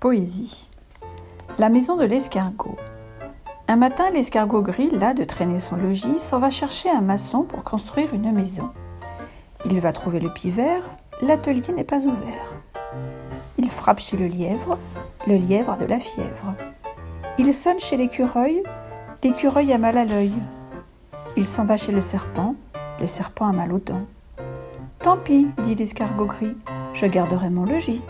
Poésie. La maison de l'escargot. Un matin, l'escargot gris, las de traîner son logis, s'en va chercher un maçon pour construire une maison. Il va trouver le pivert, l'atelier n'est pas ouvert. Il frappe chez le lièvre, le lièvre a de la fièvre. Il sonne chez l'écureuil, l'écureuil a mal à l'œil. Il s'en va chez le serpent, le serpent a mal aux dents. Tant pis, dit l'escargot gris, je garderai mon logis.